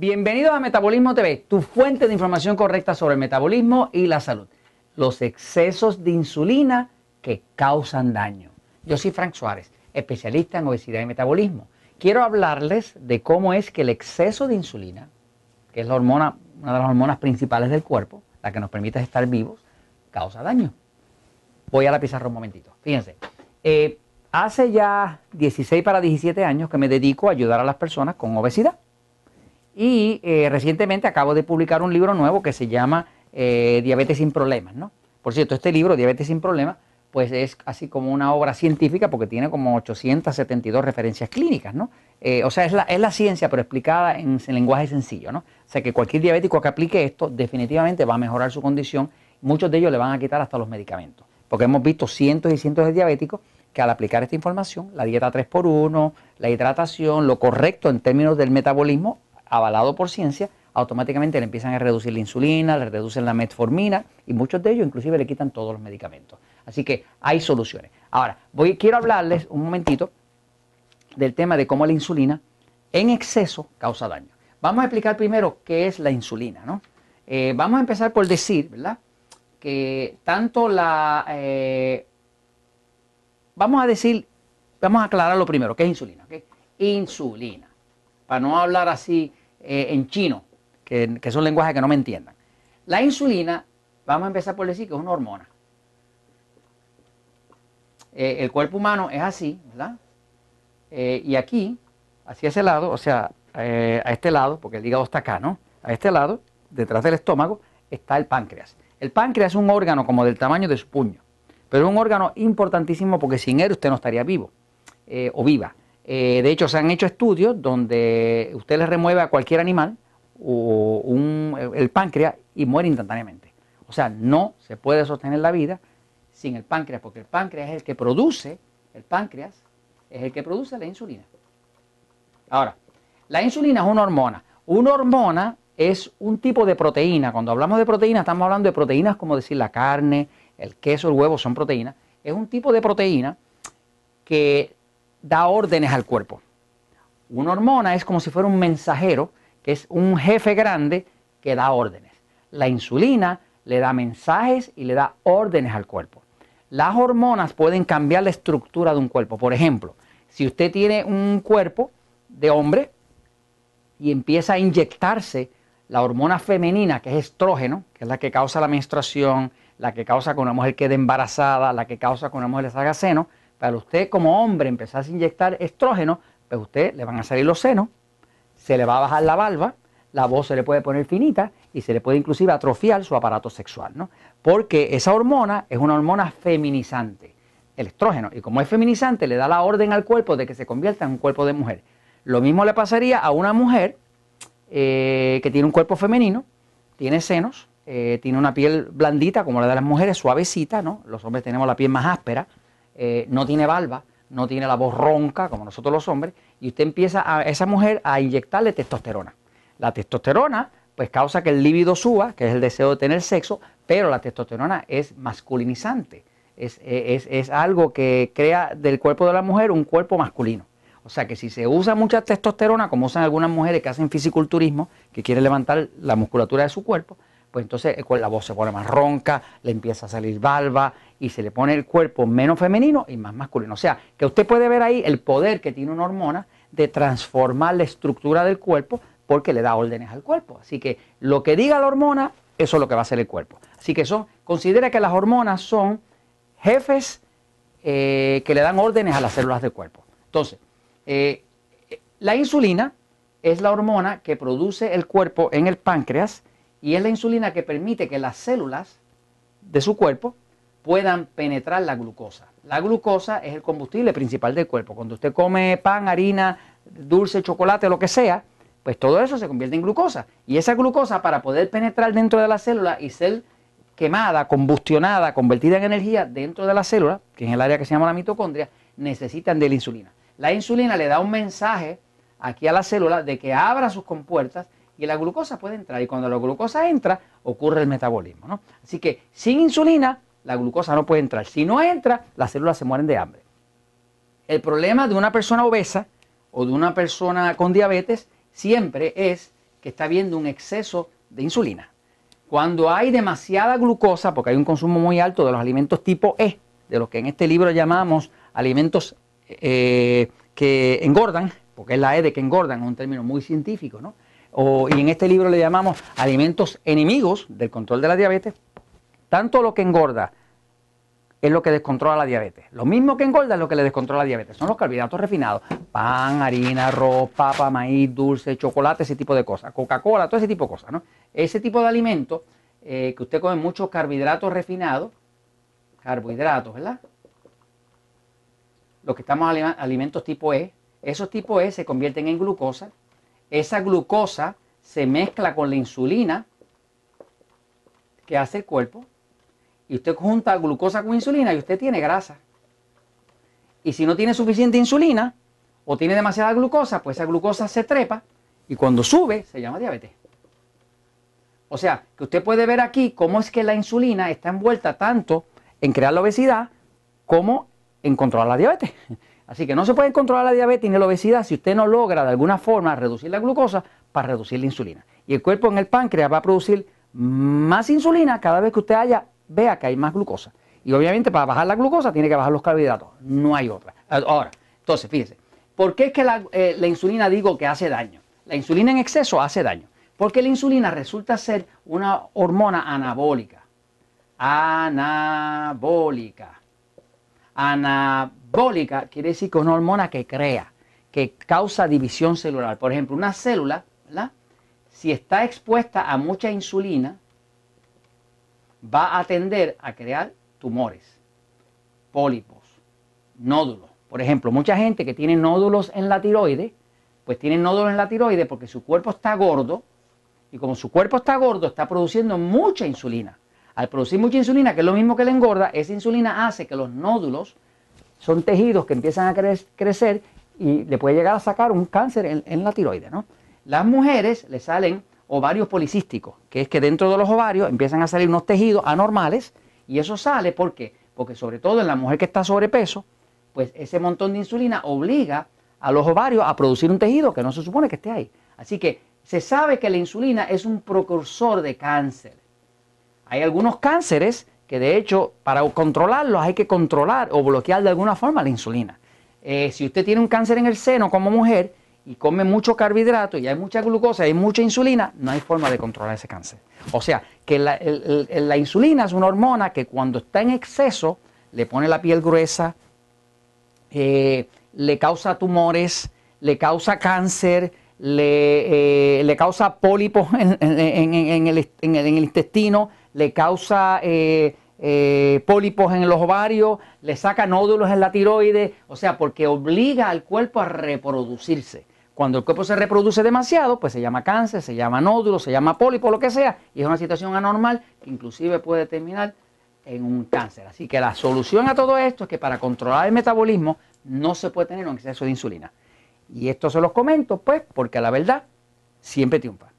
Bienvenidos a Metabolismo TV, tu fuente de información correcta sobre el metabolismo y la salud. Los excesos de insulina que causan daño. Yo soy Frank Suárez, especialista en obesidad y metabolismo. Quiero hablarles de cómo es que el exceso de insulina, que es la hormona, una de las hormonas principales del cuerpo, la que nos permite estar vivos, causa daño. Voy a la pizarra un momentito. Fíjense, eh, hace ya 16 para 17 años que me dedico a ayudar a las personas con obesidad. Y eh, recientemente acabo de publicar un libro nuevo que se llama eh, Diabetes sin Problemas, ¿no? Por cierto, este libro, Diabetes sin Problemas, pues es así como una obra científica porque tiene como 872 referencias clínicas, ¿no? Eh, o sea, es la, es la, ciencia, pero explicada en, en, lenguaje sencillo, ¿no? O sea, que cualquier diabético que aplique esto definitivamente va a mejorar su condición. Muchos de ellos le van a quitar hasta los medicamentos, porque hemos visto cientos y cientos de diabéticos que al aplicar esta información, la dieta 3x1, la hidratación, lo correcto en términos del metabolismo, avalado por ciencia, automáticamente le empiezan a reducir la insulina, le reducen la metformina y muchos de ellos inclusive le quitan todos los medicamentos. Así que hay soluciones. Ahora, voy, quiero hablarles un momentito del tema de cómo la insulina en exceso causa daño. Vamos a explicar primero qué es la insulina, ¿no? Eh, vamos a empezar por decir, ¿verdad? Que tanto la... Eh, vamos a decir, vamos a aclarar lo primero, ¿qué es insulina? ¿okay? Insulina. Para no hablar así eh, en chino, que, que es un lenguaje que no me entiendan. La insulina, vamos a empezar por decir que es una hormona. Eh, el cuerpo humano es así, ¿verdad? Eh, y aquí, hacia ese lado, o sea, a este lado, porque el hígado está acá, ¿no? A este lado, detrás del estómago, está el páncreas. El páncreas es un órgano como del tamaño de su puño, pero es un órgano importantísimo porque sin él usted no estaría vivo o viva. De hecho, se han hecho estudios donde usted le remueve a cualquier animal o el páncreas y muere instantáneamente. O sea, no se puede sostener la vida sin el páncreas, porque el páncreas es el que produce, el páncreas es el que produce la insulina. Ahora, la insulina es una hormona. Una hormona es un tipo de proteína. Cuando hablamos de proteína, estamos hablando de proteínas como decir la carne, el queso, el huevo, son proteínas. Es un tipo de proteína que da órdenes al cuerpo. Una hormona es como si fuera un mensajero, que es un jefe grande que da órdenes. La insulina le da mensajes y le da órdenes al cuerpo. Las hormonas pueden cambiar la estructura de un cuerpo. Por ejemplo, si usted tiene un cuerpo de hombre y empieza a inyectarse la hormona femenina, que es estrógeno, que es la que causa la menstruación, la que causa que una mujer quede embarazada, la que causa que una mujer le salga seno, para usted como hombre empezar a inyectar estrógeno, pues usted le van a salir los senos, se le va a bajar la barba, la voz se le puede poner finita y se le puede inclusive atrofiar su aparato sexual, ¿no? Porque esa hormona es una hormona feminizante, el estrógeno, y como es feminizante le da la orden al cuerpo de que se convierta en un cuerpo de mujer. Lo mismo le pasaría a una mujer eh, que tiene un cuerpo femenino, tiene senos, eh, tiene una piel blandita como la de las mujeres, suavecita, ¿no? Los hombres tenemos la piel más áspera, eh, no tiene barba, no tiene la voz ronca como nosotros los hombres, y usted empieza a esa mujer a inyectarle testosterona. La testosterona pues causa que el líbido suba, que es el deseo de tener sexo, pero la testosterona es masculinizante. Es, algo que crea del cuerpo de la mujer un cuerpo masculino. O sea que si se usa mucha testosterona, como usan algunas mujeres que hacen fisiculturismo, que quieren levantar la musculatura de su cuerpo, pues entonces la voz se pone más ronca, le empieza a salir barba y se le pone el cuerpo menos femenino y más masculino. O sea, que usted puede ver ahí el poder que tiene una hormona de transformar la estructura del cuerpo porque le da órdenes al cuerpo. Así que lo que diga la hormona, eso es lo que va a hacer el cuerpo. Así que son, considera que las hormonas son jefes eh, que le dan órdenes a las células del cuerpo. Entonces, eh, la insulina es la hormona que produce el cuerpo en el páncreas y es la insulina que permite que las células de su cuerpo puedan penetrar la glucosa. La glucosa es el combustible principal del cuerpo. Cuando usted come pan, harina, dulce, chocolate, lo que sea, pues todo eso se convierte en glucosa. Y esa glucosa para poder penetrar dentro de la célula y ser quemada, combustionada, convertida en energía dentro de la célula, que es el área que se llama la mitocondria, necesitan de la insulina. La insulina le da un mensaje aquí a la célula de que abra sus compuertas y la glucosa puede entrar. Y cuando la glucosa entra, ocurre el metabolismo. ¿no? Así que sin insulina, la glucosa no puede entrar. Si no entra, las células se mueren de hambre. El problema de una persona obesa o de una persona con diabetes siempre es que está habiendo un exceso de insulina. Cuando hay demasiada glucosa, porque hay un consumo muy alto de los alimentos tipo E, de los que en este libro llamamos alimentos eh, que engordan, porque es la E de que engordan, es un término muy científico, ¿no? Y en este libro le llamamos alimentos enemigos del control de la diabetes, tanto lo que engorda es lo que descontrola la diabetes. Lo mismo que engorda es lo que le descontrola la diabetes. Son los carbohidratos refinados. Pan, harina, arroz, papa, maíz, dulce, chocolate, ese tipo de cosas. Coca-Cola, todo ese tipo de cosas. ¿no? Ese tipo de alimentos eh, que usted come muchos carbohidratos refinados, carbohidratos, ¿verdad? Los que estamos alimentos tipo E, esos tipo E se convierten en glucosa. Esa glucosa se mezcla con la insulina que hace el cuerpo y usted junta glucosa con insulina y usted tiene grasa. Y si no tiene suficiente insulina o tiene demasiada glucosa, pues esa glucosa se trepa y cuando sube se llama diabetes. O sea, que usted puede ver aquí cómo es que la insulina está envuelta tanto en crear la obesidad como en controlar la diabetes. Así que no se puede controlar la diabetes ni la obesidad si usted no logra de alguna forma reducir la glucosa para reducir la insulina. Y el cuerpo en el páncreas va a producir más insulina cada vez que usted haya vea que hay más glucosa. Y obviamente para bajar la glucosa tiene que bajar los carbohidratos. No hay otra. Ahora, entonces, fíjese, ¿por qué es que la, eh, la insulina digo que hace daño? La insulina en exceso hace daño. Porque la insulina resulta ser una hormona anabólica. Anabólica. Anabólica quiere decir que es una hormona que crea, que causa división celular. Por ejemplo, una célula, ¿verdad? Si está expuesta a mucha insulina, va a tender a crear tumores, pólipos, nódulos. Por ejemplo, mucha gente que tiene nódulos en la tiroide, pues tiene nódulos en la tiroide porque su cuerpo está gordo y como su cuerpo está gordo está produciendo mucha insulina. Al producir mucha insulina, que es lo mismo que le engorda, esa insulina hace que los nódulos son tejidos que empiezan a crecer y le puede llegar a sacar un cáncer en, la tiroide. ¿no? Las mujeres le salen ovarios policísticos, que es que dentro de los ovarios empiezan a salir unos tejidos anormales y eso sale ¿por qué? porque sobre todo en la mujer que está sobrepeso, pues ese montón de insulina obliga a los ovarios a producir un tejido que no se supone que esté ahí. Así que se sabe que la insulina es un precursor de cáncer. Hay algunos cánceres que de hecho para controlarlos hay que controlar o bloquear de alguna forma la insulina. Eh, si usted tiene un cáncer en el seno como mujer, y come mucho carbohidrato y hay mucha glucosa y hay mucha insulina, no hay forma de controlar ese cáncer. O sea, que la, insulina es una hormona que cuando está en exceso le pone la piel gruesa, eh, le causa tumores, le causa cáncer, le, eh, causa pólipos en, el, intestino, le causa eh, pólipos en los ovarios, le saca nódulos en la tiroides, o sea, porque obliga al cuerpo a reproducirse. Cuando el cuerpo se reproduce demasiado, pues se llama cáncer, se llama nódulo, se llama pólipo, lo que sea, y es una situación anormal que inclusive puede terminar en un cáncer. Así que la solución a todo esto es que para controlar el metabolismo no se puede tener un exceso de insulina. Y esto se los comento, pues, porque la verdad siempre triunfa.